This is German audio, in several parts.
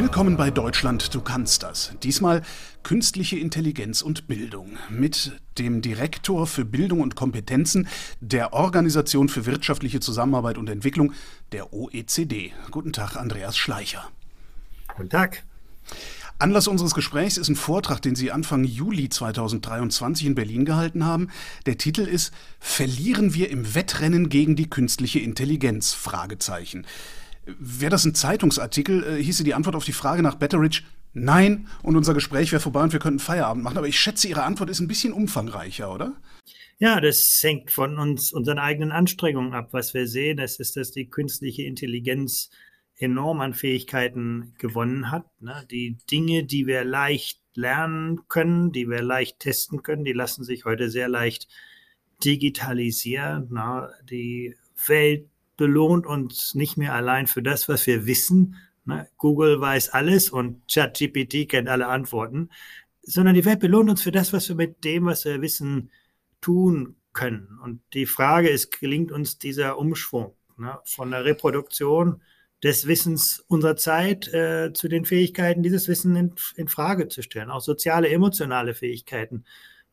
Willkommen bei Deutschland, du kannst das. Diesmal künstliche Intelligenz und Bildung mit dem Direktor für Bildung und Kompetenzen der Organisation für wirtschaftliche Zusammenarbeit und Entwicklung der OECD. Guten Tag, Andreas Schleicher. Guten Tag. Anlass unseres Gesprächs ist ein Vortrag, den Sie Anfang Juli 2023 in Berlin gehalten haben. Der Titel ist Verlieren wir im Wettrennen gegen die künstliche Intelligenz? Fragezeichen. Wäre das ein Zeitungsartikel, äh, hieße die Antwort auf die Frage nach Betteridge Nein, und unser Gespräch wäre vorbei und wir könnten Feierabend machen. Aber ich schätze, Ihre Antwort ist ein bisschen umfangreicher, oder? Ja, das hängt von uns, unseren eigenen Anstrengungen ab. Was wir sehen, das ist, dass die künstliche Intelligenz enorm an Fähigkeiten gewonnen hat. Ne? Die Dinge, die wir leicht lernen können, die wir leicht testen können, die lassen sich heute sehr leicht digitalisieren. Na? Die Welt belohnt uns nicht mehr allein für das, was wir wissen. Ne? Google weiß alles und ChatGPT kennt alle Antworten, sondern die Welt belohnt uns für das, was wir mit dem, was wir wissen, tun können. Und die Frage ist, gelingt uns dieser Umschwung ne? von der Reproduktion des Wissens unserer Zeit äh, zu den Fähigkeiten, dieses Wissen in, in Frage zu stellen. Auch soziale, emotionale Fähigkeiten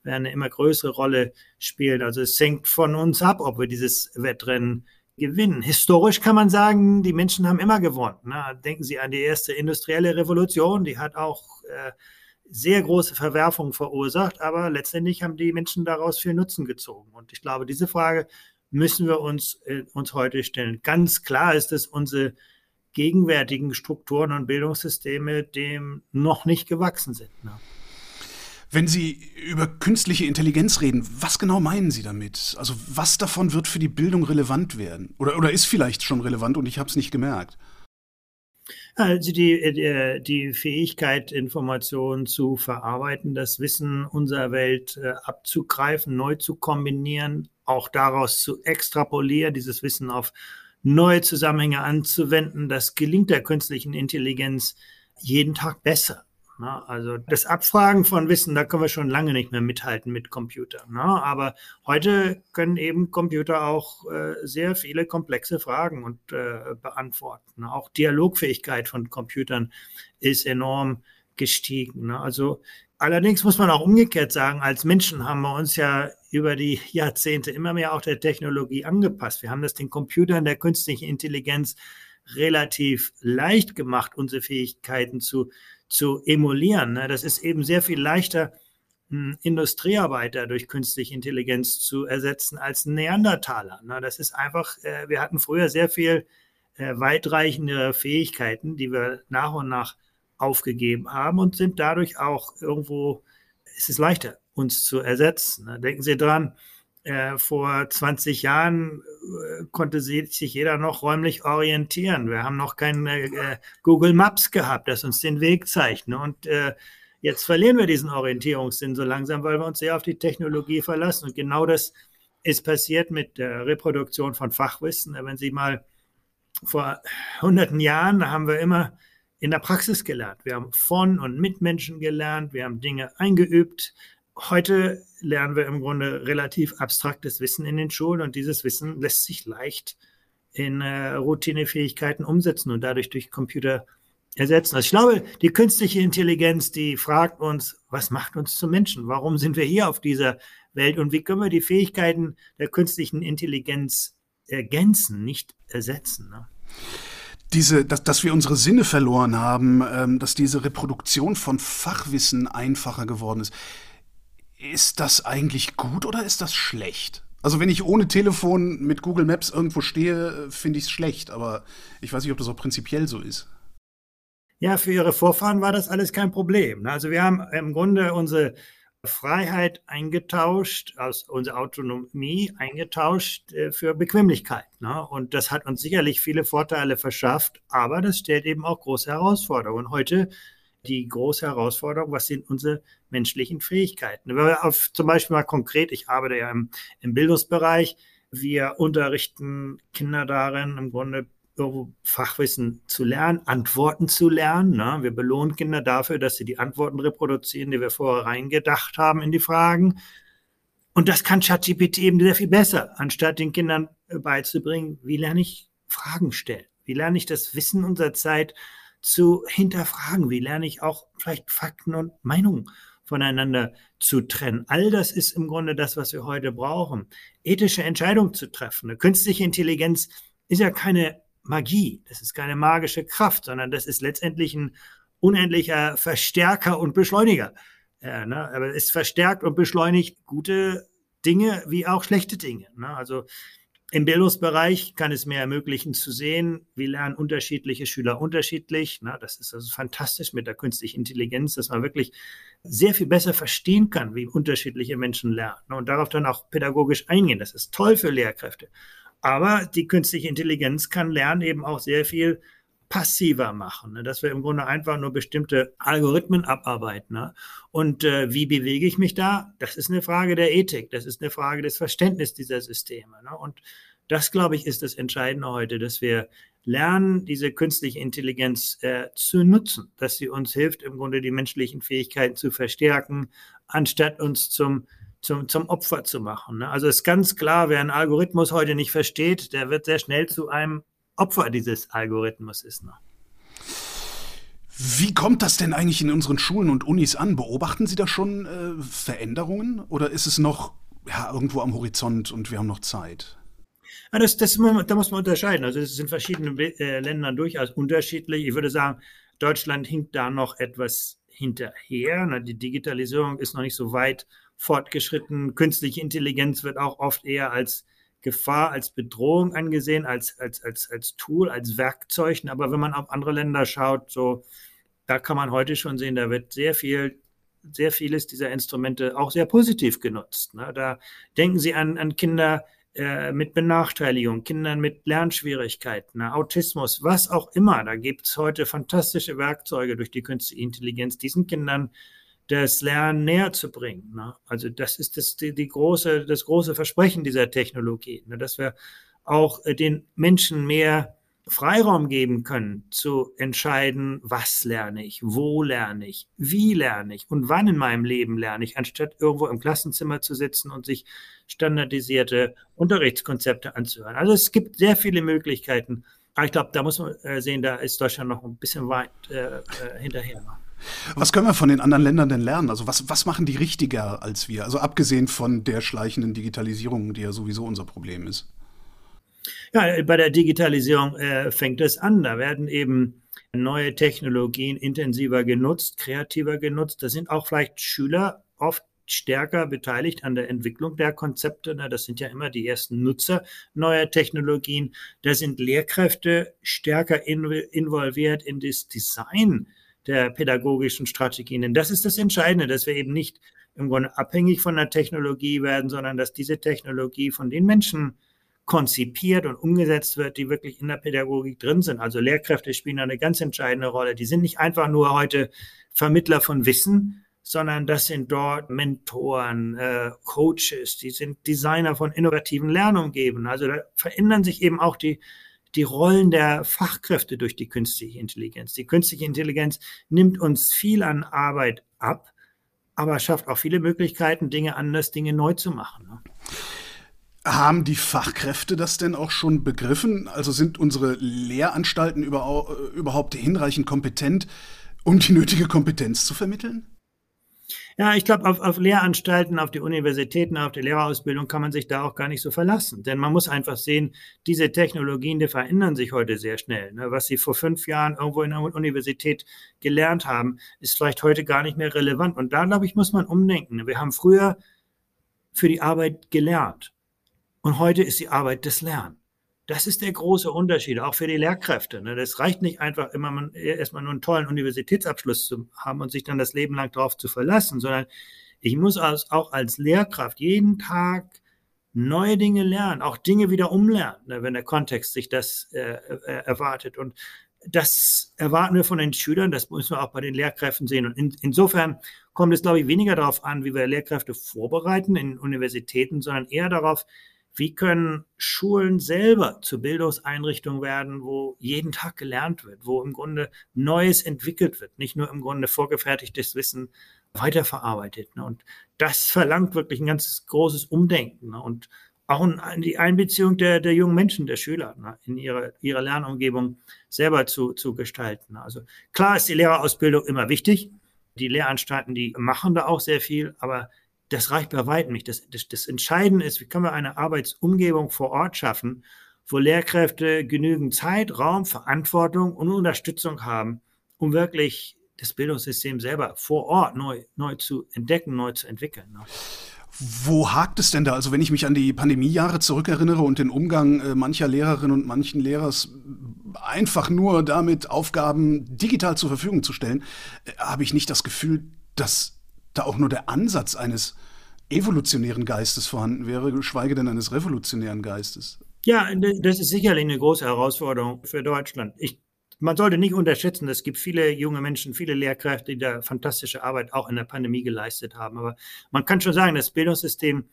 werden eine immer größere Rolle spielen. Also es hängt von uns ab, ob wir dieses Wettrennen gewinnen. Historisch kann man sagen, die Menschen haben immer gewonnen. Ne? Denken Sie an die erste industrielle Revolution, die hat auch äh, sehr große Verwerfungen verursacht, aber letztendlich haben die Menschen daraus viel Nutzen gezogen. Und ich glaube, diese Frage müssen wir uns, äh, uns heute stellen. Ganz klar ist es, unsere gegenwärtigen Strukturen und Bildungssysteme dem noch nicht gewachsen sind. Ne? Wenn Sie über künstliche Intelligenz reden, was genau meinen Sie damit? Also was davon wird für die Bildung relevant werden? Oder, oder ist vielleicht schon relevant und ich habe es nicht gemerkt? Also die, äh, die Fähigkeit, Informationen zu verarbeiten, das Wissen unserer Welt äh, abzugreifen, neu zu kombinieren, auch daraus zu extrapolieren, dieses Wissen auf neue Zusammenhänge anzuwenden, das gelingt der künstlichen Intelligenz jeden Tag besser. Ne? Also das Abfragen von Wissen, da können wir schon lange nicht mehr mithalten mit Computern. Ne? Aber heute können eben Computer auch äh, sehr viele komplexe Fragen und äh, beantworten. Ne? Auch Dialogfähigkeit von Computern ist enorm gestiegen. Ne? Also allerdings muss man auch umgekehrt sagen, als Menschen haben wir uns ja über die Jahrzehnte immer mehr auch der Technologie angepasst. Wir haben das den Computern der künstlichen Intelligenz relativ leicht gemacht, unsere Fähigkeiten zu zu emulieren. Ne? Das ist eben sehr viel leichter, hm, Industriearbeiter durch künstliche Intelligenz zu ersetzen als Neandertaler. Ne? Das ist einfach, äh, wir hatten früher sehr viel äh, weitreichende Fähigkeiten, die wir nach und nach aufgegeben haben und sind dadurch auch irgendwo, ist es leichter, uns zu ersetzen. Ne? Denken Sie dran, äh, vor 20 Jahren äh, konnte sich jeder noch räumlich orientieren. Wir haben noch kein äh, Google Maps gehabt, das uns den Weg zeigt. Ne? Und äh, jetzt verlieren wir diesen Orientierungssinn so langsam, weil wir uns sehr auf die Technologie verlassen. Und genau das ist passiert mit der Reproduktion von Fachwissen. Wenn Sie mal vor hunderten Jahren haben wir immer in der Praxis gelernt. Wir haben von und mit Menschen gelernt, wir haben Dinge eingeübt, heute lernen wir im Grunde relativ abstraktes Wissen in den Schulen und dieses Wissen lässt sich leicht in äh, Routinefähigkeiten umsetzen und dadurch durch Computer ersetzen. Also ich glaube, die künstliche Intelligenz, die fragt uns, was macht uns zu Menschen? Warum sind wir hier auf dieser Welt und wie können wir die Fähigkeiten der künstlichen Intelligenz ergänzen, nicht ersetzen? Ne? diese, dass, dass wir unsere Sinne verloren haben, ähm, dass diese Reproduktion von Fachwissen einfacher geworden ist. Ist das eigentlich gut oder ist das schlecht? Also wenn ich ohne Telefon mit Google Maps irgendwo stehe, finde ich es schlecht, aber ich weiß nicht, ob das auch prinzipiell so ist. Ja, für ihre Vorfahren war das alles kein Problem. Also wir haben im Grunde unsere Freiheit eingetauscht, aus unsere Autonomie eingetauscht äh, für Bequemlichkeit. Ne? Und das hat uns sicherlich viele Vorteile verschafft, aber das stellt eben auch große Herausforderungen. Heute die große Herausforderung, was sind unsere menschlichen Fähigkeiten. Wenn wir auf zum Beispiel mal konkret, ich arbeite ja im, im Bildungsbereich, wir unterrichten Kinder darin, im Grunde Fachwissen zu lernen, Antworten zu lernen. Ne? Wir belohnen Kinder dafür, dass sie die Antworten reproduzieren, die wir vorher reingedacht haben in die Fragen. Und das kann ChatGPT eben sehr viel besser, anstatt den Kindern beizubringen, wie lerne ich Fragen stellen? Wie lerne ich das Wissen unserer Zeit zu hinterfragen. Wie lerne ich auch vielleicht Fakten und Meinungen voneinander zu trennen? All das ist im Grunde das, was wir heute brauchen. Ethische Entscheidungen zu treffen. Eine künstliche Intelligenz ist ja keine Magie, das ist keine magische Kraft, sondern das ist letztendlich ein unendlicher Verstärker und Beschleuniger. Ja, ne? Aber es verstärkt und beschleunigt gute Dinge wie auch schlechte Dinge. Ne? Also im Bildungsbereich kann es mir ermöglichen zu sehen, wie lernen unterschiedliche Schüler unterschiedlich. Na, das ist also fantastisch mit der künstlichen Intelligenz, dass man wirklich sehr viel besser verstehen kann, wie unterschiedliche Menschen lernen und darauf dann auch pädagogisch eingehen. Das ist toll für Lehrkräfte. Aber die künstliche Intelligenz kann Lernen eben auch sehr viel passiver machen, ne? dass wir im Grunde einfach nur bestimmte Algorithmen abarbeiten. Ne? Und äh, wie bewege ich mich da? Das ist eine Frage der Ethik, das ist eine Frage des Verständnisses dieser Systeme. Ne? Und das, glaube ich, ist das Entscheidende heute, dass wir lernen, diese künstliche Intelligenz äh, zu nutzen, dass sie uns hilft, im Grunde die menschlichen Fähigkeiten zu verstärken, anstatt uns zum zum, zum Opfer zu machen. Ne? Also ist ganz klar, wer einen Algorithmus heute nicht versteht, der wird sehr schnell zu einem Opfer dieses Algorithmus ist. Ne? Wie kommt das denn eigentlich in unseren Schulen und Unis an? Beobachten Sie da schon äh, Veränderungen oder ist es noch ja, irgendwo am Horizont und wir haben noch Zeit? Ja, das, das, da muss man unterscheiden. Also es sind verschiedene äh, Ländern durchaus unterschiedlich. Ich würde sagen, Deutschland hinkt da noch etwas hinterher. Die Digitalisierung ist noch nicht so weit fortgeschritten. Künstliche Intelligenz wird auch oft eher als Gefahr, als Bedrohung angesehen, als, als, als, als Tool, als Werkzeug. Aber wenn man auf andere Länder schaut, so, da kann man heute schon sehen, da wird sehr viel sehr vieles dieser Instrumente auch sehr positiv genutzt. Ne? Da denken Sie an, an Kinder äh, mit Benachteiligung, Kindern mit Lernschwierigkeiten, ne? Autismus, was auch immer. Da gibt es heute fantastische Werkzeuge durch die künstliche Intelligenz, diesen Kindern das Lernen näher zu bringen. Ne? Also das ist das, die, die, große, das große Versprechen dieser Technologie, ne? dass wir auch äh, den Menschen mehr Freiraum geben können, zu entscheiden, was lerne ich, wo lerne ich, wie lerne ich und wann in meinem Leben lerne ich, anstatt irgendwo im Klassenzimmer zu sitzen und sich standardisierte Unterrichtskonzepte anzuhören. Also es gibt sehr viele Möglichkeiten. Aber ich glaube, da muss man äh, sehen, da ist Deutschland noch ein bisschen weit äh, äh hinterher. Was können wir von den anderen Ländern denn lernen? Also was, was machen die richtiger als wir? Also abgesehen von der schleichenden Digitalisierung, die ja sowieso unser Problem ist. Ja, bei der Digitalisierung äh, fängt es an. Da werden eben neue Technologien intensiver genutzt, kreativer genutzt. Da sind auch vielleicht Schüler oft stärker beteiligt an der Entwicklung der Konzepte. Das sind ja immer die ersten Nutzer neuer Technologien. Da sind Lehrkräfte stärker involviert in das Design der pädagogischen Strategien. Denn das ist das Entscheidende, dass wir eben nicht im Grunde abhängig von der Technologie werden, sondern dass diese Technologie von den Menschen konzipiert und umgesetzt wird, die wirklich in der Pädagogik drin sind. Also Lehrkräfte spielen eine ganz entscheidende Rolle. Die sind nicht einfach nur heute Vermittler von Wissen, sondern das sind dort Mentoren, äh, Coaches, die sind Designer von innovativen Lernumgebungen. Also da verändern sich eben auch die die Rollen der Fachkräfte durch die künstliche Intelligenz. Die künstliche Intelligenz nimmt uns viel an Arbeit ab, aber schafft auch viele Möglichkeiten, Dinge anders, Dinge neu zu machen. Ne? Haben die Fachkräfte das denn auch schon begriffen? Also sind unsere Lehranstalten überhaupt hinreichend kompetent, um die nötige Kompetenz zu vermitteln? Ja, ich glaube, auf, auf Lehranstalten, auf die Universitäten, auf die Lehrerausbildung kann man sich da auch gar nicht so verlassen. Denn man muss einfach sehen, diese Technologien, die verändern sich heute sehr schnell. Ne? Was Sie vor fünf Jahren irgendwo in der Universität gelernt haben, ist vielleicht heute gar nicht mehr relevant. Und da, glaube ich, muss man umdenken. Wir haben früher für die Arbeit gelernt. Und heute ist die Arbeit das Lernen. Das ist der große Unterschied, auch für die Lehrkräfte. Ne? Das reicht nicht einfach immer erstmal nur einen tollen Universitätsabschluss zu haben und sich dann das Leben lang darauf zu verlassen, sondern ich muss auch als Lehrkraft jeden Tag neue Dinge lernen, auch Dinge wieder umlernen, ne? wenn der Kontext sich das äh, äh, erwartet. Und das erwarten wir von den Schülern, das müssen wir auch bei den Lehrkräften sehen. Und in, insofern kommt es, glaube ich, weniger darauf an, wie wir Lehrkräfte vorbereiten in Universitäten, sondern eher darauf, wie können Schulen selber zu Bildungseinrichtungen werden, wo jeden Tag gelernt wird, wo im Grunde Neues entwickelt wird, nicht nur im Grunde vorgefertigtes Wissen weiterverarbeitet. Ne? Und das verlangt wirklich ein ganz großes Umdenken. Ne? Und auch die Einbeziehung der, der jungen Menschen, der Schüler ne, in ihre, ihre Lernumgebung selber zu, zu gestalten. Also klar ist die Lehrerausbildung immer wichtig. Die Lehranstalten, die machen da auch sehr viel, aber das reicht bei weitem nicht. Das, das, das Entscheidende ist, wie können wir eine Arbeitsumgebung vor Ort schaffen, wo Lehrkräfte genügend Zeit, Raum, Verantwortung und Unterstützung haben, um wirklich das Bildungssystem selber vor Ort neu, neu zu entdecken, neu zu entwickeln. Ne? Wo hakt es denn da? Also wenn ich mich an die Pandemiejahre zurückerinnere und den Umgang äh, mancher Lehrerinnen und manchen Lehrers einfach nur damit, Aufgaben digital zur Verfügung zu stellen, äh, habe ich nicht das Gefühl, dass da auch nur der Ansatz eines evolutionären Geistes vorhanden wäre, geschweige denn eines revolutionären Geistes. Ja, das ist sicherlich eine große Herausforderung für Deutschland. Ich man sollte nicht unterschätzen, es gibt viele junge Menschen, viele Lehrkräfte, die da fantastische Arbeit auch in der Pandemie geleistet haben. Aber man kann schon sagen, das Bildungssystem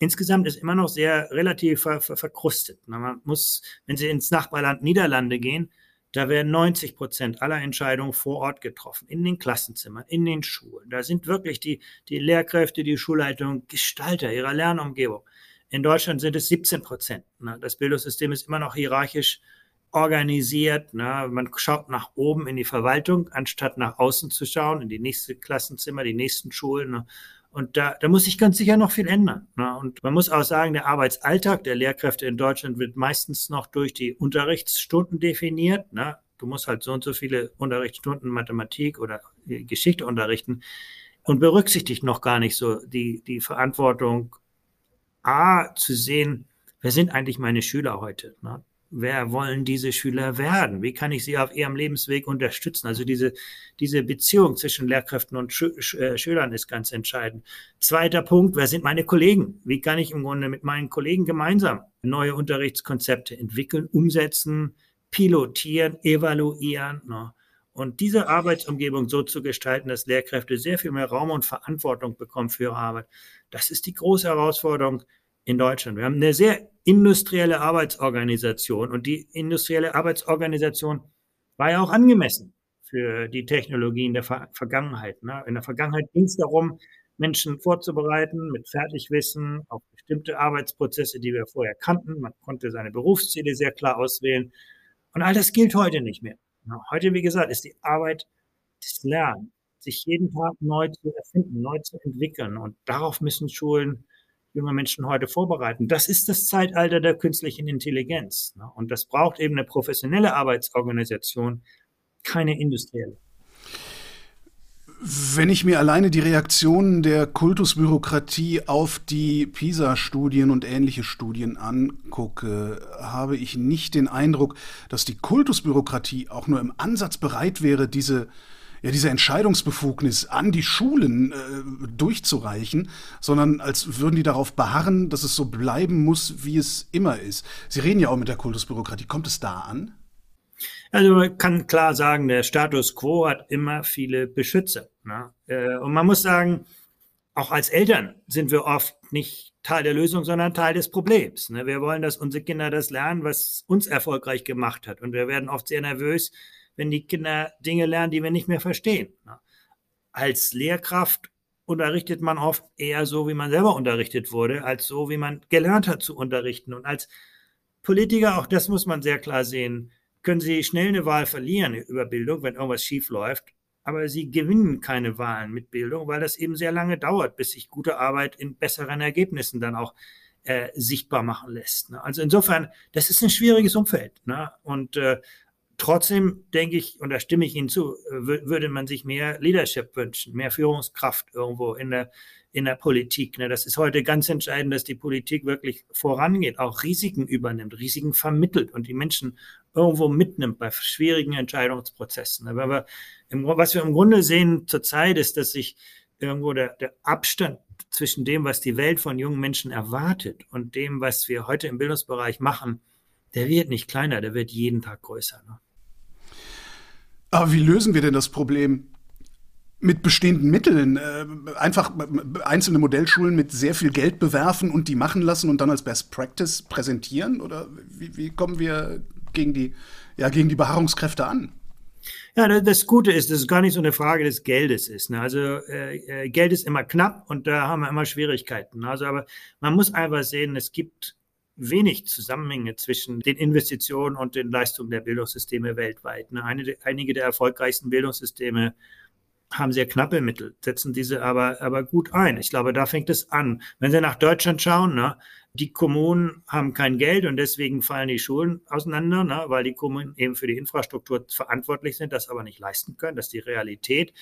insgesamt ist immer noch sehr relativ ver ver verkrustet. Man muss, wenn Sie ins Nachbarland Niederlande gehen, da werden 90 Prozent aller Entscheidungen vor Ort getroffen, in den Klassenzimmern, in den Schulen. Da sind wirklich die, die Lehrkräfte, die Schulleitung Gestalter ihrer Lernumgebung. In Deutschland sind es 17 Prozent. Das Bildungssystem ist immer noch hierarchisch organisiert. Ne? Man schaut nach oben in die Verwaltung, anstatt nach außen zu schauen, in die nächste Klassenzimmer, die nächsten Schulen. Ne? Und da, da muss sich ganz sicher noch viel ändern. Ne? Und man muss auch sagen, der Arbeitsalltag der Lehrkräfte in Deutschland wird meistens noch durch die Unterrichtsstunden definiert. Ne? Du musst halt so und so viele Unterrichtsstunden Mathematik oder Geschichte unterrichten und berücksichtigt noch gar nicht so die, die Verantwortung, A, zu sehen, wer sind eigentlich meine Schüler heute? Ne? Wer wollen diese Schüler werden? Wie kann ich sie auf ihrem Lebensweg unterstützen? Also diese, diese Beziehung zwischen Lehrkräften und Schü äh, Schülern ist ganz entscheidend. Zweiter Punkt, wer sind meine Kollegen? Wie kann ich im Grunde mit meinen Kollegen gemeinsam neue Unterrichtskonzepte entwickeln, umsetzen, pilotieren, evaluieren? Ne? Und diese Arbeitsumgebung so zu gestalten, dass Lehrkräfte sehr viel mehr Raum und Verantwortung bekommen für ihre Arbeit, das ist die große Herausforderung in Deutschland. Wir haben eine sehr industrielle Arbeitsorganisation und die industrielle Arbeitsorganisation war ja auch angemessen für die Technologien der Ver Vergangenheit. Ne? In der Vergangenheit ging es darum, Menschen vorzubereiten mit Fertigwissen auf bestimmte Arbeitsprozesse, die wir vorher kannten. Man konnte seine Berufsziele sehr klar auswählen. Und all das gilt heute nicht mehr. Heute, wie gesagt, ist die Arbeit das Lernen, sich jeden Tag neu zu erfinden, neu zu entwickeln. Und darauf müssen Schulen junge Menschen heute vorbereiten. Das ist das Zeitalter der künstlichen Intelligenz. Ne? Und das braucht eben eine professionelle Arbeitsorganisation, keine industrielle. Wenn ich mir alleine die Reaktionen der Kultusbürokratie auf die PISA-Studien und ähnliche Studien angucke, habe ich nicht den Eindruck, dass die Kultusbürokratie auch nur im Ansatz bereit wäre, diese ja, diese Entscheidungsbefugnis an die Schulen äh, durchzureichen, sondern als würden die darauf beharren, dass es so bleiben muss, wie es immer ist. Sie reden ja auch mit der Kultusbürokratie. Kommt es da an? Also man kann klar sagen, der Status quo hat immer viele Beschützer. Ne? Äh, und man muss sagen, auch als Eltern sind wir oft nicht Teil der Lösung, sondern Teil des Problems. Ne? Wir wollen, dass unsere Kinder das lernen, was uns erfolgreich gemacht hat. Und wir werden oft sehr nervös, wenn die Kinder Dinge lernen, die wir nicht mehr verstehen. Als Lehrkraft unterrichtet man oft eher so, wie man selber unterrichtet wurde, als so, wie man gelernt hat zu unterrichten. Und als Politiker, auch das muss man sehr klar sehen, können Sie schnell eine Wahl verlieren über Bildung, wenn irgendwas schief läuft. Aber Sie gewinnen keine Wahlen mit Bildung, weil das eben sehr lange dauert, bis sich gute Arbeit in besseren Ergebnissen dann auch äh, sichtbar machen lässt. Ne? Also insofern, das ist ein schwieriges Umfeld. Ne? Und äh, Trotzdem denke ich, und da stimme ich Ihnen zu, würde man sich mehr Leadership wünschen, mehr Führungskraft irgendwo in der, in der Politik. Ne? Das ist heute ganz entscheidend, dass die Politik wirklich vorangeht, auch Risiken übernimmt, Risiken vermittelt und die Menschen irgendwo mitnimmt bei schwierigen Entscheidungsprozessen. Aber im, was wir im Grunde sehen zurzeit ist, dass sich irgendwo der, der Abstand zwischen dem, was die Welt von jungen Menschen erwartet und dem, was wir heute im Bildungsbereich machen, der wird nicht kleiner, der wird jeden Tag größer. Ne? Aber wie lösen wir denn das Problem? Mit bestehenden Mitteln äh, einfach einzelne Modellschulen mit sehr viel Geld bewerfen und die machen lassen und dann als Best Practice präsentieren? Oder wie, wie kommen wir gegen die, ja, gegen die Beharrungskräfte an? Ja, das Gute ist, dass es gar nicht so eine Frage des Geldes ist. Ne? Also äh, äh, Geld ist immer knapp und da haben wir immer Schwierigkeiten. Also aber man muss einfach sehen, es gibt wenig Zusammenhänge zwischen den Investitionen und den Leistungen der Bildungssysteme weltweit. Ne? Eine, einige der erfolgreichsten Bildungssysteme haben sehr knappe Mittel, setzen diese aber, aber gut ein. Ich glaube, da fängt es an. Wenn Sie nach Deutschland schauen, ne, die Kommunen haben kein Geld und deswegen fallen die Schulen auseinander, ne, weil die Kommunen eben für die Infrastruktur verantwortlich sind, das aber nicht leisten können. Das ist die Realität.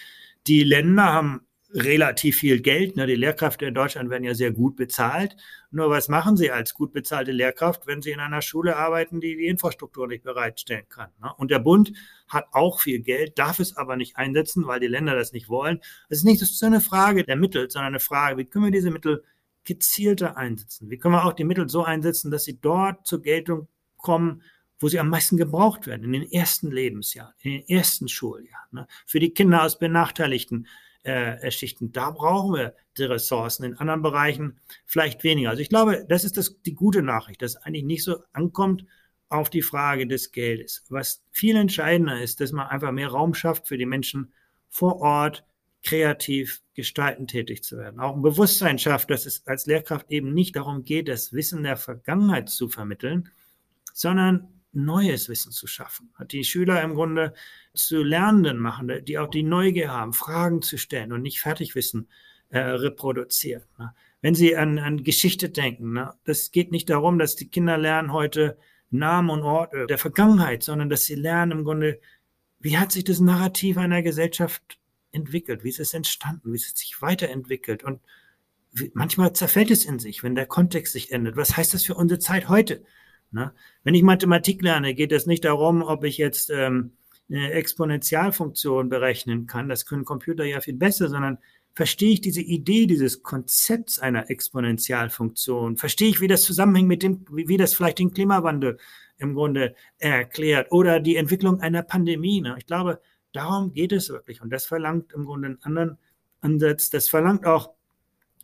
Die Länder haben relativ viel Geld. Ne? Die Lehrkräfte in Deutschland werden ja sehr gut bezahlt. Nur was machen sie als gut bezahlte Lehrkraft, wenn sie in einer Schule arbeiten, die die Infrastruktur nicht bereitstellen kann? Ne? Und der Bund hat auch viel Geld, darf es aber nicht einsetzen, weil die Länder das nicht wollen. Es ist nicht so eine Frage der Mittel, sondern eine Frage, wie können wir diese Mittel gezielter einsetzen? Wie können wir auch die Mittel so einsetzen, dass sie dort zur Geltung kommen, wo sie am meisten gebraucht werden, in den ersten Lebensjahren, in den ersten Schuljahren, ne? für die Kinder aus benachteiligten äh, Schichten. Da brauchen wir die Ressourcen. In anderen Bereichen vielleicht weniger. Also ich glaube, das ist das, die gute Nachricht, dass eigentlich nicht so ankommt auf die Frage des Geldes. Was viel entscheidender ist, dass man einfach mehr Raum schafft für die Menschen vor Ort, kreativ gestalten tätig zu werden. Auch ein Bewusstsein schafft, dass es als Lehrkraft eben nicht darum geht, das Wissen der Vergangenheit zu vermitteln, sondern neues Wissen zu schaffen. Die Schüler im Grunde zu Lernenden machen, die auch die Neugier haben, Fragen zu stellen und nicht Fertigwissen äh, reproduzieren. Ne? Wenn Sie an, an Geschichte denken, ne? das geht nicht darum, dass die Kinder lernen heute Namen und Orte der Vergangenheit, sondern dass sie lernen im Grunde, wie hat sich das Narrativ einer Gesellschaft entwickelt, wie ist es entstanden, wie ist es sich weiterentwickelt und wie, manchmal zerfällt es in sich, wenn der Kontext sich ändert. Was heißt das für unsere Zeit heute? Ne? Wenn ich Mathematik lerne, geht es nicht darum, ob ich jetzt ähm, eine Exponentialfunktion berechnen kann. Das können Computer ja viel besser, sondern verstehe ich diese Idee dieses Konzepts einer Exponentialfunktion? Verstehe ich, wie das zusammenhängt mit dem, wie, wie das vielleicht den Klimawandel im Grunde erklärt oder die Entwicklung einer Pandemie? Ne? Ich glaube, darum geht es wirklich. Und das verlangt im Grunde einen anderen Ansatz. Das verlangt auch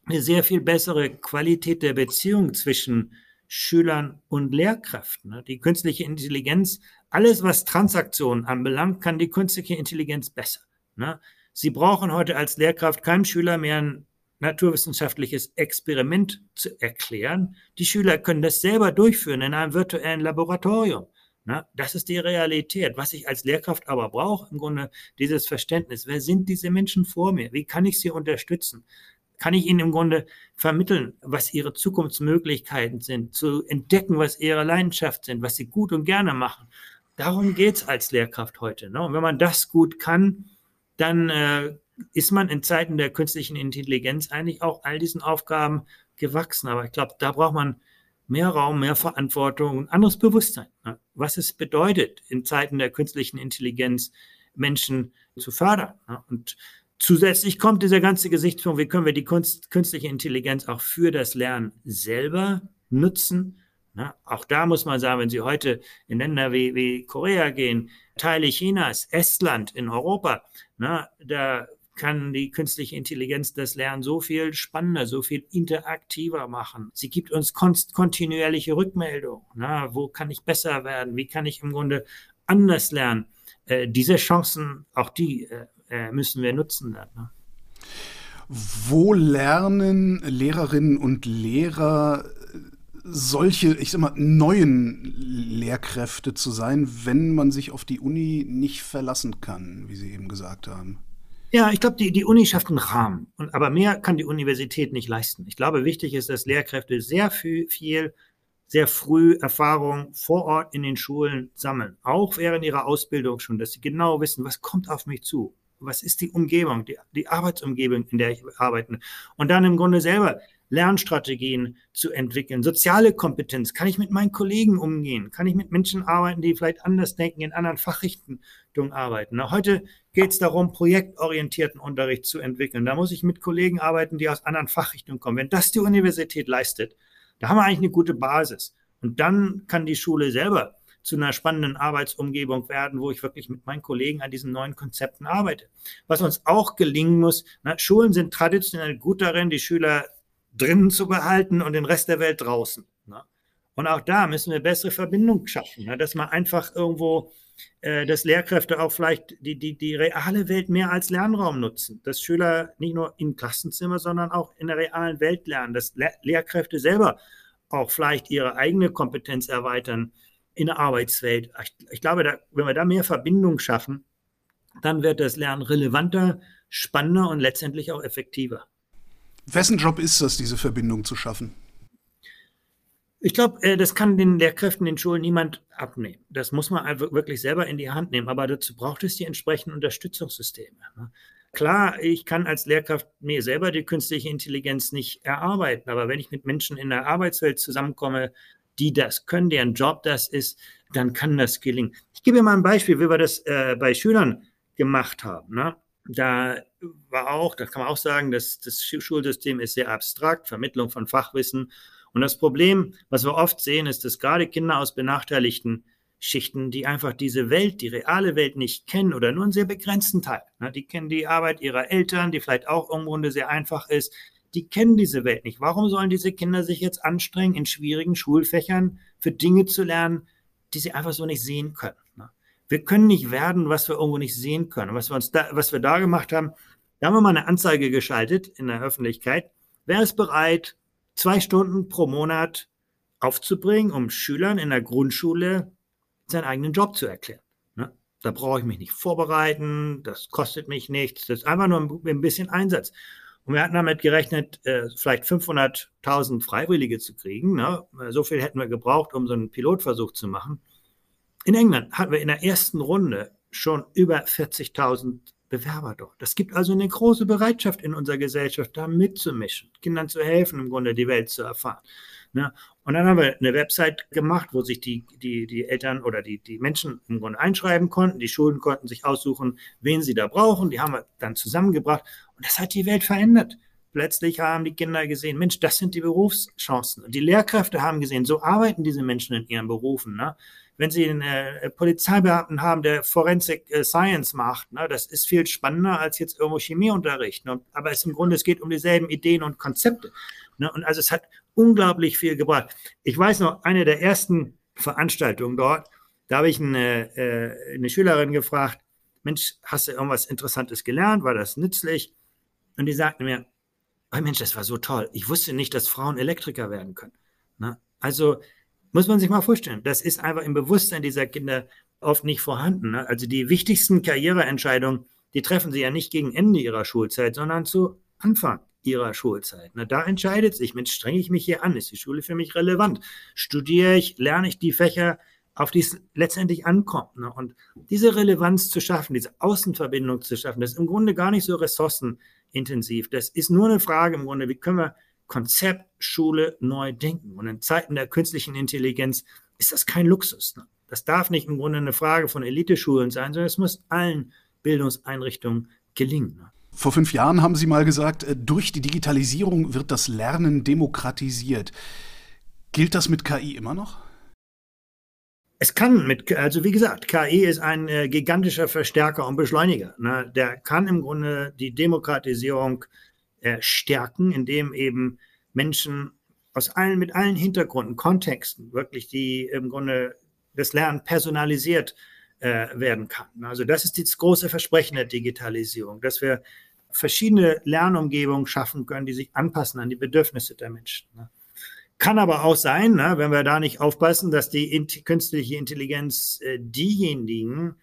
eine sehr viel bessere Qualität der Beziehung zwischen Schülern und Lehrkräften. Ne? Die künstliche Intelligenz, alles was Transaktionen anbelangt, kann die künstliche Intelligenz besser. Ne? Sie brauchen heute als Lehrkraft keinem Schüler mehr ein naturwissenschaftliches Experiment zu erklären. Die Schüler können das selber durchführen in einem virtuellen Laboratorium. Ne? Das ist die Realität. Was ich als Lehrkraft aber brauche, im Grunde dieses Verständnis. Wer sind diese Menschen vor mir? Wie kann ich sie unterstützen? Kann ich ihnen im Grunde vermitteln, was ihre Zukunftsmöglichkeiten sind, zu entdecken, was ihre Leidenschaft sind, was sie gut und gerne machen. Darum geht's als Lehrkraft heute. Ne? Und wenn man das gut kann, dann äh, ist man in Zeiten der künstlichen Intelligenz eigentlich auch all diesen Aufgaben gewachsen. Aber ich glaube, da braucht man mehr Raum, mehr Verantwortung, ein anderes Bewusstsein, ne? was es bedeutet, in Zeiten der künstlichen Intelligenz Menschen zu fördern. Ne? Und Zusätzlich kommt dieser ganze Gesichtspunkt, wie können wir die Kunst, künstliche Intelligenz auch für das Lernen selber nutzen. Na, auch da muss man sagen, wenn Sie heute in Länder wie, wie Korea gehen, Teile Chinas, Estland in Europa, na, da kann die künstliche Intelligenz das Lernen so viel spannender, so viel interaktiver machen. Sie gibt uns kontinuierliche Rückmeldungen. Na, wo kann ich besser werden? Wie kann ich im Grunde anders lernen? Äh, diese Chancen, auch die äh, äh, müssen wir nutzen. Ne? Wo lernen Lehrerinnen und Lehrer solche, ich sag mal, neuen Lehrkräfte zu sein, wenn man sich auf die Uni nicht verlassen kann, wie Sie eben gesagt haben? Ja, ich glaube, die, die Uni schafft einen Rahmen. Und, aber mehr kann die Universität nicht leisten. Ich glaube, wichtig ist, dass Lehrkräfte sehr viel, viel sehr früh Erfahrung vor Ort in den Schulen sammeln. Auch während ihrer Ausbildung schon, dass sie genau wissen, was kommt auf mich zu was ist die Umgebung, die, die Arbeitsumgebung, in der ich arbeite. Und dann im Grunde selber Lernstrategien zu entwickeln, soziale Kompetenz. Kann ich mit meinen Kollegen umgehen? Kann ich mit Menschen arbeiten, die vielleicht anders denken, in anderen Fachrichtungen arbeiten? Na, heute geht es darum, projektorientierten Unterricht zu entwickeln. Da muss ich mit Kollegen arbeiten, die aus anderen Fachrichtungen kommen. Wenn das die Universität leistet, da haben wir eigentlich eine gute Basis. Und dann kann die Schule selber zu einer spannenden Arbeitsumgebung werden, wo ich wirklich mit meinen Kollegen an diesen neuen Konzepten arbeite. Was uns auch gelingen muss, na, Schulen sind traditionell gut darin, die Schüler drinnen zu behalten und den Rest der Welt draußen. Na. Und auch da müssen wir bessere Verbindungen schaffen, na, dass man einfach irgendwo, äh, dass Lehrkräfte auch vielleicht die, die, die reale Welt mehr als Lernraum nutzen, dass Schüler nicht nur im Klassenzimmer, sondern auch in der realen Welt lernen, dass Le Lehrkräfte selber auch vielleicht ihre eigene Kompetenz erweitern in der Arbeitswelt. Ich, ich glaube, da, wenn wir da mehr Verbindung schaffen, dann wird das Lernen relevanter, spannender und letztendlich auch effektiver. Wessen Job ist das, diese Verbindung zu schaffen? Ich glaube, äh, das kann den Lehrkräften in Schulen niemand abnehmen. Das muss man wirklich selber in die Hand nehmen. Aber dazu braucht es die entsprechenden Unterstützungssysteme. Ne? Klar, ich kann als Lehrkraft mir selber die künstliche Intelligenz nicht erarbeiten. Aber wenn ich mit Menschen in der Arbeitswelt zusammenkomme, die das können, deren Job das ist, dann kann das gelingen. Ich gebe mal ein Beispiel, wie wir das äh, bei Schülern gemacht haben. Ne? Da war auch, da kann man auch sagen, dass das Schulsystem ist sehr abstrakt, Vermittlung von Fachwissen. Und das Problem, was wir oft sehen, ist, dass gerade Kinder aus benachteiligten Schichten, die einfach diese Welt, die reale Welt nicht kennen oder nur einen sehr begrenzten Teil. Ne? Die kennen die Arbeit ihrer Eltern, die vielleicht auch im Grunde sehr einfach ist. Die kennen diese Welt nicht. Warum sollen diese Kinder sich jetzt anstrengen, in schwierigen Schulfächern für Dinge zu lernen, die sie einfach so nicht sehen können? Ne? Wir können nicht werden, was wir irgendwo nicht sehen können. Was wir, uns da, was wir da gemacht haben, da haben wir mal eine Anzeige geschaltet in der Öffentlichkeit. Wer ist bereit, zwei Stunden pro Monat aufzubringen, um Schülern in der Grundschule seinen eigenen Job zu erklären? Ne? Da brauche ich mich nicht vorbereiten, das kostet mich nichts, das ist einfach nur ein bisschen Einsatz. Und wir hatten damit gerechnet, äh, vielleicht 500.000 Freiwillige zu kriegen. Ne? So viel hätten wir gebraucht, um so einen Pilotversuch zu machen. In England hatten wir in der ersten Runde schon über 40.000 Bewerber dort. Das gibt also eine große Bereitschaft in unserer Gesellschaft, da mitzumischen, Kindern zu helfen, im Grunde die Welt zu erfahren. Ne? Und dann haben wir eine Website gemacht, wo sich die, die, die Eltern oder die, die Menschen im Grunde einschreiben konnten. Die Schulen konnten sich aussuchen, wen sie da brauchen. Die haben wir dann zusammengebracht. Und das hat die Welt verändert. Plötzlich haben die Kinder gesehen, Mensch, das sind die Berufschancen. Und die Lehrkräfte haben gesehen, so arbeiten diese Menschen in ihren Berufen. Ne? wenn Sie einen äh, Polizeibeamten haben, der Forensic äh, Science macht, ne, das ist viel spannender als jetzt irgendwo Chemieunterricht. Ne? Aber es im Grunde, es geht um dieselben Ideen und Konzepte. Ne? Und also es hat unglaublich viel gebracht. Ich weiß noch, eine der ersten Veranstaltungen dort, da habe ich eine, äh, eine Schülerin gefragt, Mensch, hast du irgendwas Interessantes gelernt? War das nützlich? Und die sagte mir, oh Mensch, das war so toll. Ich wusste nicht, dass Frauen Elektriker werden können. Ne? Also muss man sich mal vorstellen. Das ist einfach im Bewusstsein dieser Kinder oft nicht vorhanden. Ne? Also die wichtigsten Karriereentscheidungen, die treffen sie ja nicht gegen Ende ihrer Schulzeit, sondern zu Anfang ihrer Schulzeit. Ne? Da entscheidet sich, Mensch, strenge ich mich hier an? Ist die Schule für mich relevant? Studiere ich, lerne ich die Fächer, auf die es letztendlich ankommt? Ne? Und diese Relevanz zu schaffen, diese Außenverbindung zu schaffen, das ist im Grunde gar nicht so ressourcenintensiv. Das ist nur eine Frage im Grunde, wie können wir Konzept Schule neu denken. Und in Zeiten der künstlichen Intelligenz ist das kein Luxus. Ne? Das darf nicht im Grunde eine Frage von Eliteschulen sein, sondern es muss allen Bildungseinrichtungen gelingen. Ne? Vor fünf Jahren haben Sie mal gesagt, äh, durch die Digitalisierung wird das Lernen demokratisiert. Gilt das mit KI immer noch? Es kann mit, also wie gesagt, KI ist ein äh, gigantischer Verstärker und Beschleuniger. Ne? Der kann im Grunde die Demokratisierung äh, stärken, indem eben Menschen aus allen, mit allen Hintergründen, Kontexten wirklich die im Grunde das Lernen personalisiert äh, werden kann. Also das ist das große Versprechen der Digitalisierung, dass wir verschiedene Lernumgebungen schaffen können, die sich anpassen an die Bedürfnisse der Menschen. Ne? Kann aber auch sein, ne, wenn wir da nicht aufpassen, dass die künstliche Intelligenz äh, diejenigen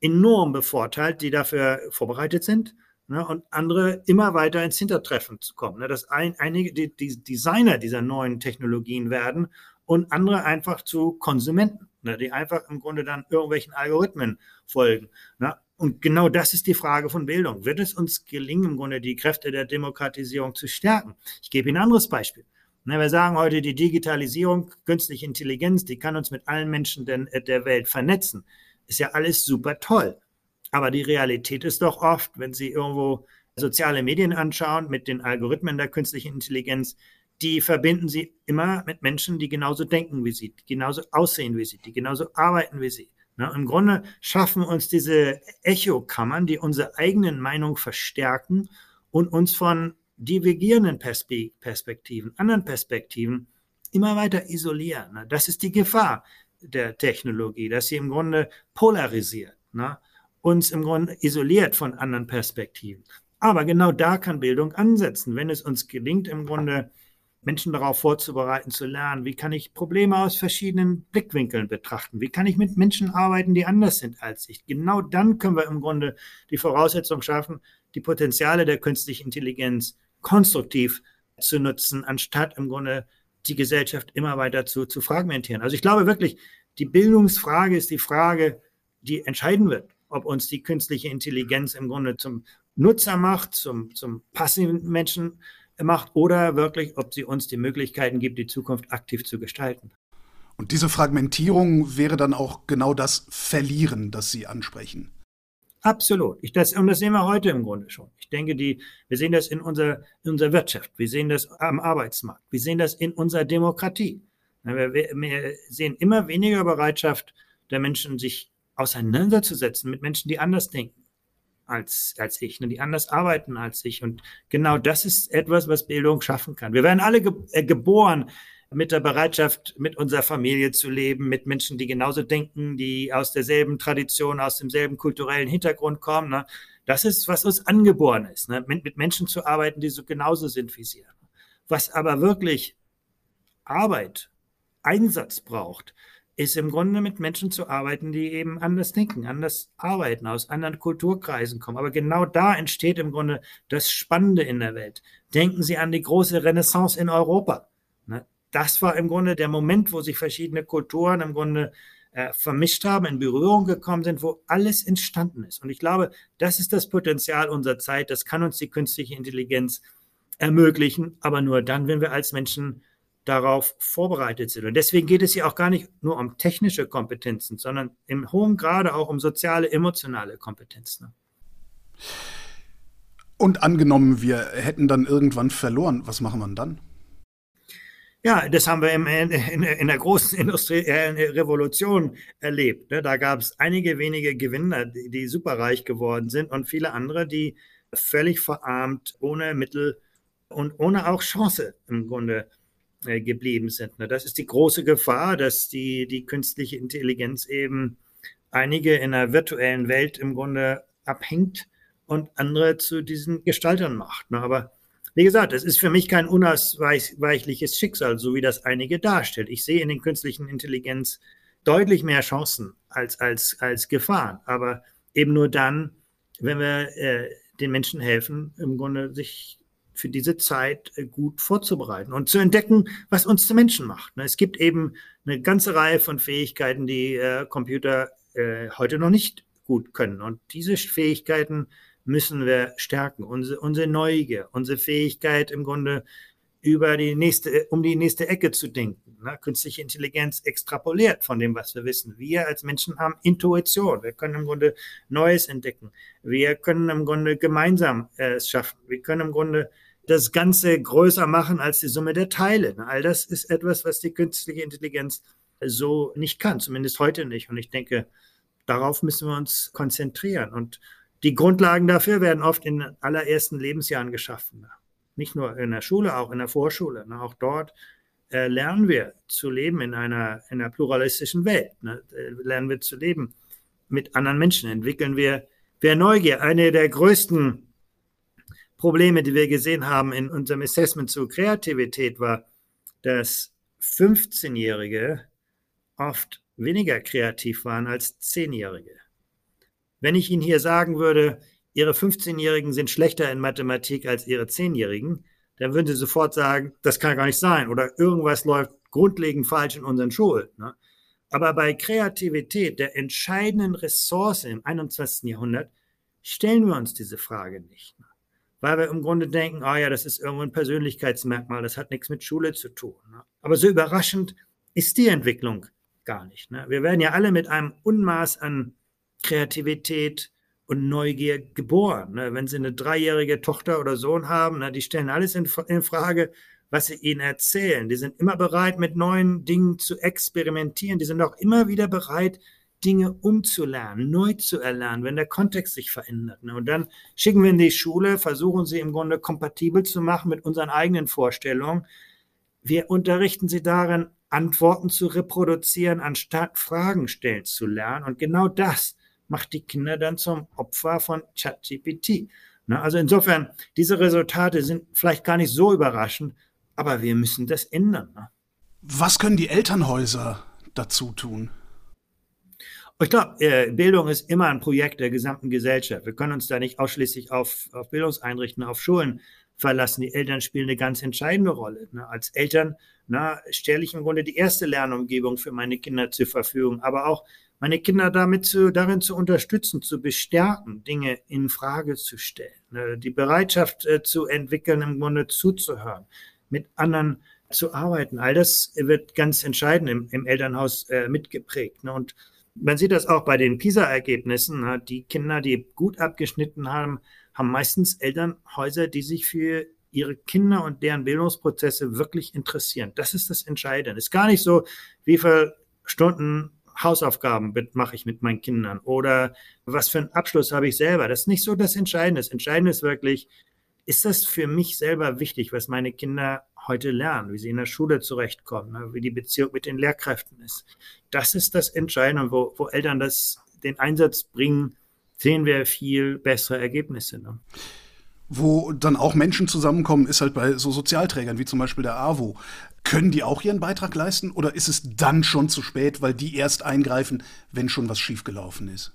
enorm bevorteilt, die dafür vorbereitet sind ne, und andere immer weiter ins Hintertreffen zu kommen. Ne, dass ein, einige die, die Designer dieser neuen Technologien werden und andere einfach zu Konsumenten, ne, die einfach im Grunde dann irgendwelchen Algorithmen folgen. Ne. Und genau das ist die Frage von Bildung. Wird es uns gelingen, im Grunde die Kräfte der Demokratisierung zu stärken? Ich gebe Ihnen ein anderes Beispiel. Wir sagen heute, die Digitalisierung, künstliche Intelligenz, die kann uns mit allen Menschen der Welt vernetzen. Ist ja alles super toll. Aber die Realität ist doch oft, wenn Sie irgendwo soziale Medien anschauen mit den Algorithmen der künstlichen Intelligenz, die verbinden Sie immer mit Menschen, die genauso denken wie Sie, die genauso aussehen wie Sie, die genauso arbeiten wie Sie. Na, Im Grunde schaffen uns diese Echokammern, die unsere eigenen Meinungen verstärken und uns von divergierenden Perspektiven, anderen Perspektiven immer weiter isolieren. Das ist die Gefahr der Technologie, dass sie im Grunde polarisiert uns im Grunde isoliert von anderen Perspektiven. Aber genau da kann Bildung ansetzen, wenn es uns gelingt, im Grunde Menschen darauf vorzubereiten, zu lernen, wie kann ich Probleme aus verschiedenen Blickwinkeln betrachten, wie kann ich mit Menschen arbeiten, die anders sind als ich. Genau dann können wir im Grunde die Voraussetzung schaffen, die Potenziale der künstlichen Intelligenz konstruktiv zu nutzen, anstatt im Grunde die Gesellschaft immer weiter zu, zu fragmentieren. Also ich glaube wirklich, die Bildungsfrage ist die Frage, die entscheiden wird, ob uns die künstliche Intelligenz im Grunde zum Nutzer macht, zum, zum passiven Menschen macht oder wirklich, ob sie uns die Möglichkeiten gibt, die Zukunft aktiv zu gestalten. Und diese Fragmentierung wäre dann auch genau das Verlieren, das Sie ansprechen. Absolut. Ich, das, und das sehen wir heute im Grunde schon. Ich denke, die, wir sehen das in unserer, in unserer Wirtschaft, wir sehen das am Arbeitsmarkt, wir sehen das in unserer Demokratie. Wir, wir sehen immer weniger Bereitschaft der Menschen, sich auseinanderzusetzen mit Menschen, die anders denken als, als ich, ne, die anders arbeiten als ich. Und genau das ist etwas, was Bildung schaffen kann. Wir werden alle ge äh, geboren mit der Bereitschaft, mit unserer Familie zu leben, mit Menschen, die genauso denken, die aus derselben Tradition, aus demselben kulturellen Hintergrund kommen. Ne? Das ist, was uns angeboren ist, ne? mit, mit Menschen zu arbeiten, die so genauso sind wie sie. Was aber wirklich Arbeit, Einsatz braucht, ist im Grunde mit Menschen zu arbeiten, die eben anders denken, anders arbeiten, aus anderen Kulturkreisen kommen. Aber genau da entsteht im Grunde das Spannende in der Welt. Denken Sie an die große Renaissance in Europa. Das war im Grunde der Moment, wo sich verschiedene Kulturen im Grunde äh, vermischt haben, in Berührung gekommen sind, wo alles entstanden ist. Und ich glaube, das ist das Potenzial unserer Zeit. Das kann uns die künstliche Intelligenz ermöglichen, aber nur dann, wenn wir als Menschen darauf vorbereitet sind. Und deswegen geht es hier auch gar nicht nur um technische Kompetenzen, sondern im hohen Grade auch um soziale, emotionale Kompetenzen. Und angenommen, wir hätten dann irgendwann verloren, was machen wir dann? Ja, das haben wir im, in, in, der großen industriellen Revolution erlebt. Ne? Da gab es einige wenige Gewinner, die, die superreich geworden sind und viele andere, die völlig verarmt, ohne Mittel und ohne auch Chance im Grunde äh, geblieben sind. Ne? Das ist die große Gefahr, dass die, die künstliche Intelligenz eben einige in der virtuellen Welt im Grunde abhängt und andere zu diesen Gestaltern macht. Ne? Aber wie gesagt, es ist für mich kein unausweichliches Schicksal, so wie das einige darstellt. Ich sehe in den künstlichen Intelligenz deutlich mehr Chancen als, als, als Gefahren. Aber eben nur dann, wenn wir äh, den Menschen helfen, im Grunde sich für diese Zeit äh, gut vorzubereiten und zu entdecken, was uns zu Menschen macht. Ne? Es gibt eben eine ganze Reihe von Fähigkeiten, die äh, Computer äh, heute noch nicht gut können. Und diese Fähigkeiten müssen wir stärken. Unsere, unsere Neugier, unsere Fähigkeit im Grunde über die nächste, um die nächste Ecke zu denken. Ne? Künstliche Intelligenz extrapoliert von dem, was wir wissen. Wir als Menschen haben Intuition. Wir können im Grunde Neues entdecken. Wir können im Grunde gemeinsam äh, es schaffen. Wir können im Grunde das Ganze größer machen als die Summe der Teile. All das ist etwas, was die künstliche Intelligenz so nicht kann, zumindest heute nicht. Und ich denke, darauf müssen wir uns konzentrieren. Und die Grundlagen dafür werden oft in allerersten Lebensjahren geschaffen. Nicht nur in der Schule, auch in der Vorschule. Auch dort äh, lernen wir zu leben in einer, in einer pluralistischen Welt. Ne? Äh, lernen wir zu leben mit anderen Menschen, entwickeln wir, wir Neugier. Eine der größten Probleme, die wir gesehen haben in unserem Assessment zur Kreativität, war, dass 15-Jährige oft weniger kreativ waren als 10-Jährige. Wenn ich Ihnen hier sagen würde, Ihre 15-Jährigen sind schlechter in Mathematik als Ihre 10-Jährigen, dann würden Sie sofort sagen, das kann gar nicht sein oder irgendwas läuft grundlegend falsch in unseren Schulen. Ne? Aber bei Kreativität, der entscheidenden Ressource im 21. Jahrhundert, stellen wir uns diese Frage nicht. Ne? weil wir im Grunde denken, ah ja, das ist irgendwo ein Persönlichkeitsmerkmal, das hat nichts mit Schule zu tun. Ne? Aber so überraschend ist die Entwicklung gar nicht. Ne? Wir werden ja alle mit einem Unmaß an Kreativität und Neugier geboren. Ne? Wenn Sie eine dreijährige Tochter oder Sohn haben, ne, die stellen alles in, Frage, was Sie ihnen erzählen. Die sind immer bereit, mit neuen Dingen zu experimentieren. Die sind auch immer wieder bereit, Dinge umzulernen, neu zu erlernen, wenn der Kontext sich verändert. Ne? Und dann schicken wir in die Schule, versuchen sie im Grunde kompatibel zu machen mit unseren eigenen Vorstellungen. Wir unterrichten sie darin, Antworten zu reproduzieren, anstatt Fragen stellen zu lernen. Und genau das macht die Kinder dann zum Opfer von ChatGPT. Ne? Also insofern, diese Resultate sind vielleicht gar nicht so überraschend, Aber wir müssen das ändern. Ne? Was können die Elternhäuser dazu tun? Ich glaube, äh, Bildung ist immer ein Projekt der gesamten Gesellschaft. Wir können uns da nicht ausschließlich auf, auf Bildungseinrichtungen, auf Schulen verlassen. Die Eltern spielen eine ganz entscheidende Rolle. Ne? Als Eltern na, stelle ich im Grunde die erste Lernumgebung für meine Kinder zur Verfügung, aber auch meine Kinder damit zu, darin zu unterstützen, zu bestärken, Dinge in Frage zu stellen, ne? die Bereitschaft äh, zu entwickeln, im Grunde zuzuhören, mit anderen zu arbeiten. All das wird ganz entscheidend im, im Elternhaus äh, mitgeprägt. Ne? Und man sieht das auch bei den PISA-Ergebnissen. Ne? Die Kinder, die gut abgeschnitten haben, haben meistens Elternhäuser, die sich für ihre Kinder und deren Bildungsprozesse wirklich interessieren. Das ist das Entscheidende. Ist gar nicht so, wie viele Stunden Hausaufgaben mache ich mit meinen Kindern oder was für einen Abschluss habe ich selber. Das ist nicht so das Entscheidende. Das Entscheidende ist wirklich, ist das für mich selber wichtig, was meine Kinder heute lernen, wie sie in der Schule zurechtkommen, ne, wie die Beziehung mit den Lehrkräften ist. Das ist das Entscheidende, wo, wo Eltern das, den Einsatz bringen, sehen wir viel bessere Ergebnisse. Ne? Wo dann auch Menschen zusammenkommen, ist halt bei so Sozialträgern wie zum Beispiel der AWO. Können die auch ihren Beitrag leisten oder ist es dann schon zu spät, weil die erst eingreifen, wenn schon was schiefgelaufen ist?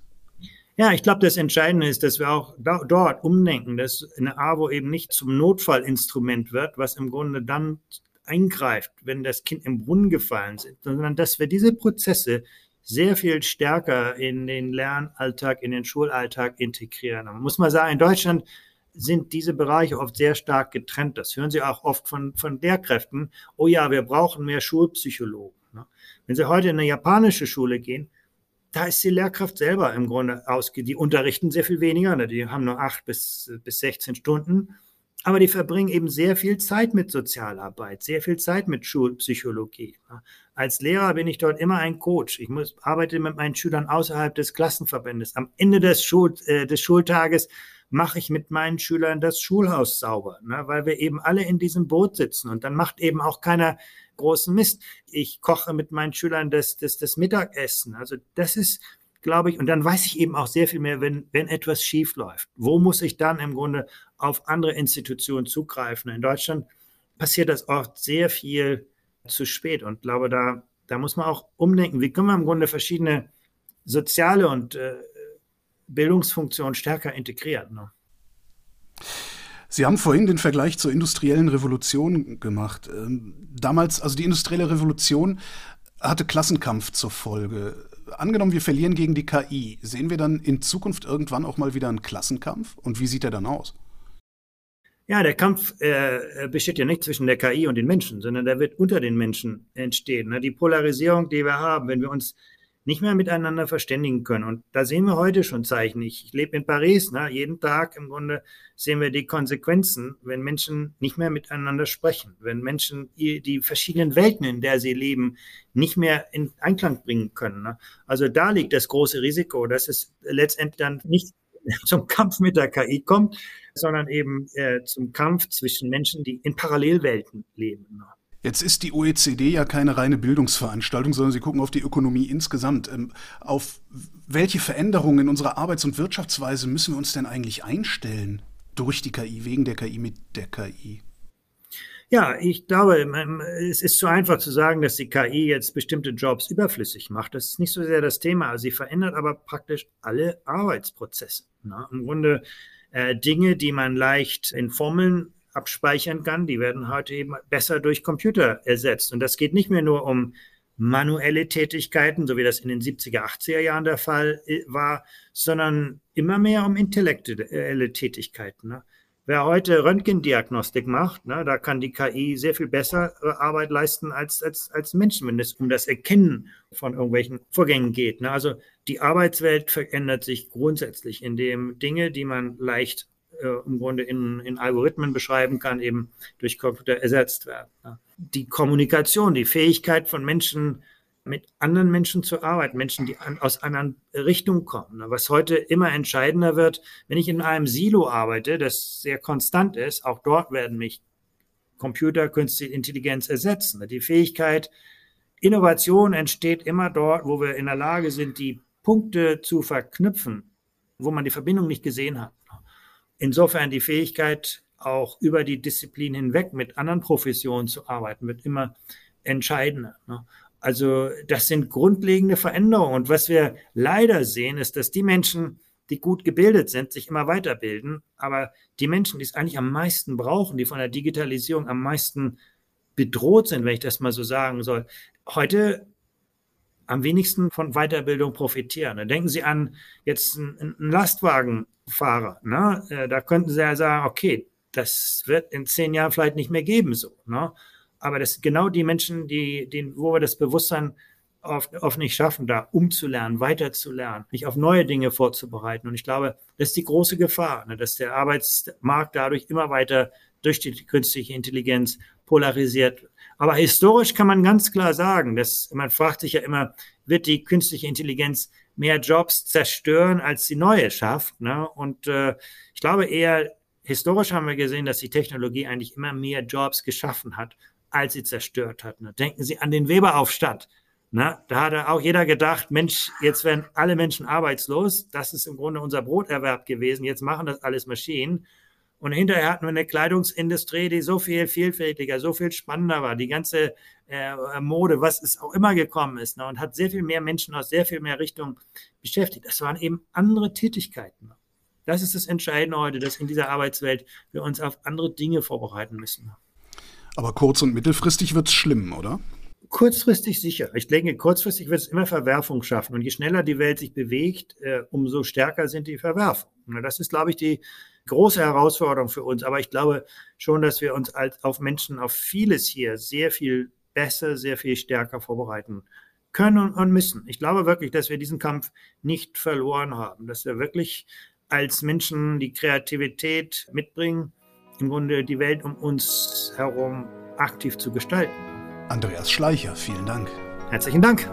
Ja, ich glaube, das Entscheidende ist, dass wir auch da, dort umdenken, dass eine AWO eben nicht zum Notfallinstrument wird, was im Grunde dann eingreift, wenn das Kind im Brunnen gefallen ist, sondern dass wir diese Prozesse sehr viel stärker in den Lernalltag, in den Schulalltag integrieren. Man muss mal sagen, in Deutschland sind diese Bereiche oft sehr stark getrennt. Das hören Sie auch oft von, von Lehrkräften. Oh ja, wir brauchen mehr Schulpsychologen. Ne? Wenn Sie heute in eine japanische Schule gehen, da ist die Lehrkraft selber im Grunde ausge, die unterrichten sehr viel weniger, ne? die haben nur acht bis, bis 16 Stunden, aber die verbringen eben sehr viel Zeit mit Sozialarbeit, sehr viel Zeit mit Schulpsychologie. Ne? Als Lehrer bin ich dort immer ein Coach. Ich muss, arbeite mit meinen Schülern außerhalb des Klassenverbandes. Am Ende des, Schul, äh, des Schultages mache ich mit meinen Schülern das Schulhaus sauber, ne? weil wir eben alle in diesem Boot sitzen und dann macht eben auch keiner großen Mist. Ich koche mit meinen Schülern das, das, das Mittagessen. Also das ist, glaube ich, und dann weiß ich eben auch sehr viel mehr, wenn, wenn etwas schief läuft. Wo muss ich dann im Grunde auf andere Institutionen zugreifen? In Deutschland passiert das oft sehr viel zu spät und glaube, da, da muss man auch umdenken. Wie können wir im Grunde verschiedene soziale und äh, Bildungsfunktionen stärker integrieren? Ne? Sie haben vorhin den Vergleich zur industriellen Revolution gemacht. Ähm, damals, also die industrielle Revolution hatte Klassenkampf zur Folge. Angenommen, wir verlieren gegen die KI, sehen wir dann in Zukunft irgendwann auch mal wieder einen Klassenkampf? Und wie sieht er dann aus? Ja, der Kampf äh, besteht ja nicht zwischen der KI und den Menschen, sondern der wird unter den Menschen entstehen. Ne? Die Polarisierung, die wir haben, wenn wir uns nicht mehr miteinander verständigen können. Und da sehen wir heute schon Zeichen. Ich, ich lebe in Paris, ne? jeden Tag im Grunde sehen wir die Konsequenzen, wenn Menschen nicht mehr miteinander sprechen, wenn Menschen die verschiedenen Welten, in der sie leben, nicht mehr in Einklang bringen können. Ne? Also da liegt das große Risiko, dass es letztendlich dann nicht zum Kampf mit der KI kommt, sondern eben äh, zum Kampf zwischen Menschen, die in Parallelwelten leben. Ne? Jetzt ist die OECD ja keine reine Bildungsveranstaltung, sondern sie gucken auf die Ökonomie insgesamt. Ähm, auf welche Veränderungen in unserer Arbeits- und Wirtschaftsweise müssen wir uns denn eigentlich einstellen durch die KI, wegen der KI, mit der KI? Ja, ich glaube, es ist zu einfach zu sagen, dass die KI jetzt bestimmte Jobs überflüssig macht. Das ist nicht so sehr das Thema. Sie verändert aber praktisch alle Arbeitsprozesse. Ne? Im Grunde äh, Dinge, die man leicht in Formeln abspeichern kann, die werden heute eben besser durch Computer ersetzt. Und das geht nicht mehr nur um manuelle Tätigkeiten, so wie das in den 70er, 80er Jahren der Fall äh, war, sondern immer mehr um intellektuelle Tätigkeiten. Ne? Wer heute Röntgendiagnostik macht, ne, da kann die KI sehr viel besser äh, Arbeit leisten als, als, als Menschen, wenn es um das Erkennen von irgendwelchen Vorgängen geht. Ne? Also die Arbeitswelt verändert sich grundsätzlich, indem Dinge, die man leicht äh, im Grunde in, in Algorithmen beschreiben kann, eben durch Computer ersetzt werden. Die Kommunikation, die Fähigkeit von Menschen, mit anderen Menschen zu arbeiten, Menschen, die an, aus anderen Richtungen kommen. Was heute immer entscheidender wird, wenn ich in einem Silo arbeite, das sehr konstant ist, auch dort werden mich Computer, künstliche Intelligenz ersetzen. Die Fähigkeit, Innovation entsteht immer dort, wo wir in der Lage sind, die Punkte zu verknüpfen, wo man die Verbindung nicht gesehen hat. Insofern die Fähigkeit, auch über die Disziplin hinweg mit anderen Professionen zu arbeiten, wird immer entscheidender. Ne? Also das sind grundlegende Veränderungen. Und was wir leider sehen, ist, dass die Menschen, die gut gebildet sind, sich immer weiterbilden. Aber die Menschen, die es eigentlich am meisten brauchen, die von der Digitalisierung am meisten bedroht sind, wenn ich das mal so sagen soll, heute am wenigsten von Weiterbildung profitieren. Denken Sie an jetzt einen Lastwagenfahrer. Ne? Äh, da könnten Sie ja sagen, okay, das wird in zehn Jahren vielleicht nicht mehr geben so. Ne? Aber das sind genau die Menschen, die, die, wo wir das Bewusstsein oft, oft nicht schaffen, da umzulernen, weiterzulernen, mich auf neue Dinge vorzubereiten. Und ich glaube, das ist die große Gefahr, ne, dass der Arbeitsmarkt dadurch immer weiter durch die künstliche Intelligenz polarisiert. Aber historisch kann man ganz klar sagen, dass man fragt sich ja immer, wird die künstliche Intelligenz mehr Jobs zerstören, als sie neue schafft? Ne? Und äh, ich glaube eher, historisch haben wir gesehen, dass die Technologie eigentlich immer mehr Jobs geschaffen hat, als sie zerstört hat. Ne? Denken Sie an den Weberaufstand. Ne? Da hat auch jeder gedacht, Mensch, jetzt werden alle Menschen arbeitslos. Das ist im Grunde unser Broterwerb gewesen. Jetzt machen das alles Maschinen. Und hinterher hatten wir eine Kleidungsindustrie, die so viel vielfältiger, so viel spannender war. Die ganze äh, Mode, was es auch immer gekommen ist, ne? und hat sehr viel mehr Menschen aus sehr viel mehr Richtungen beschäftigt. Das waren eben andere Tätigkeiten. Das ist das Entscheidende heute, dass in dieser Arbeitswelt wir uns auf andere Dinge vorbereiten müssen. Aber kurz- und mittelfristig wird es schlimm, oder? Kurzfristig sicher. Ich denke, kurzfristig wird es immer Verwerfung schaffen. Und je schneller die Welt sich bewegt, äh, umso stärker sind die Verwerfungen. Das ist, glaube ich, die große Herausforderung für uns. Aber ich glaube schon, dass wir uns als, auf Menschen, auf vieles hier sehr viel besser, sehr viel stärker vorbereiten können und, und müssen. Ich glaube wirklich, dass wir diesen Kampf nicht verloren haben, dass wir wirklich als Menschen die Kreativität mitbringen, im Grunde die Welt um uns herum aktiv zu gestalten. Andreas Schleicher, vielen Dank. Herzlichen Dank.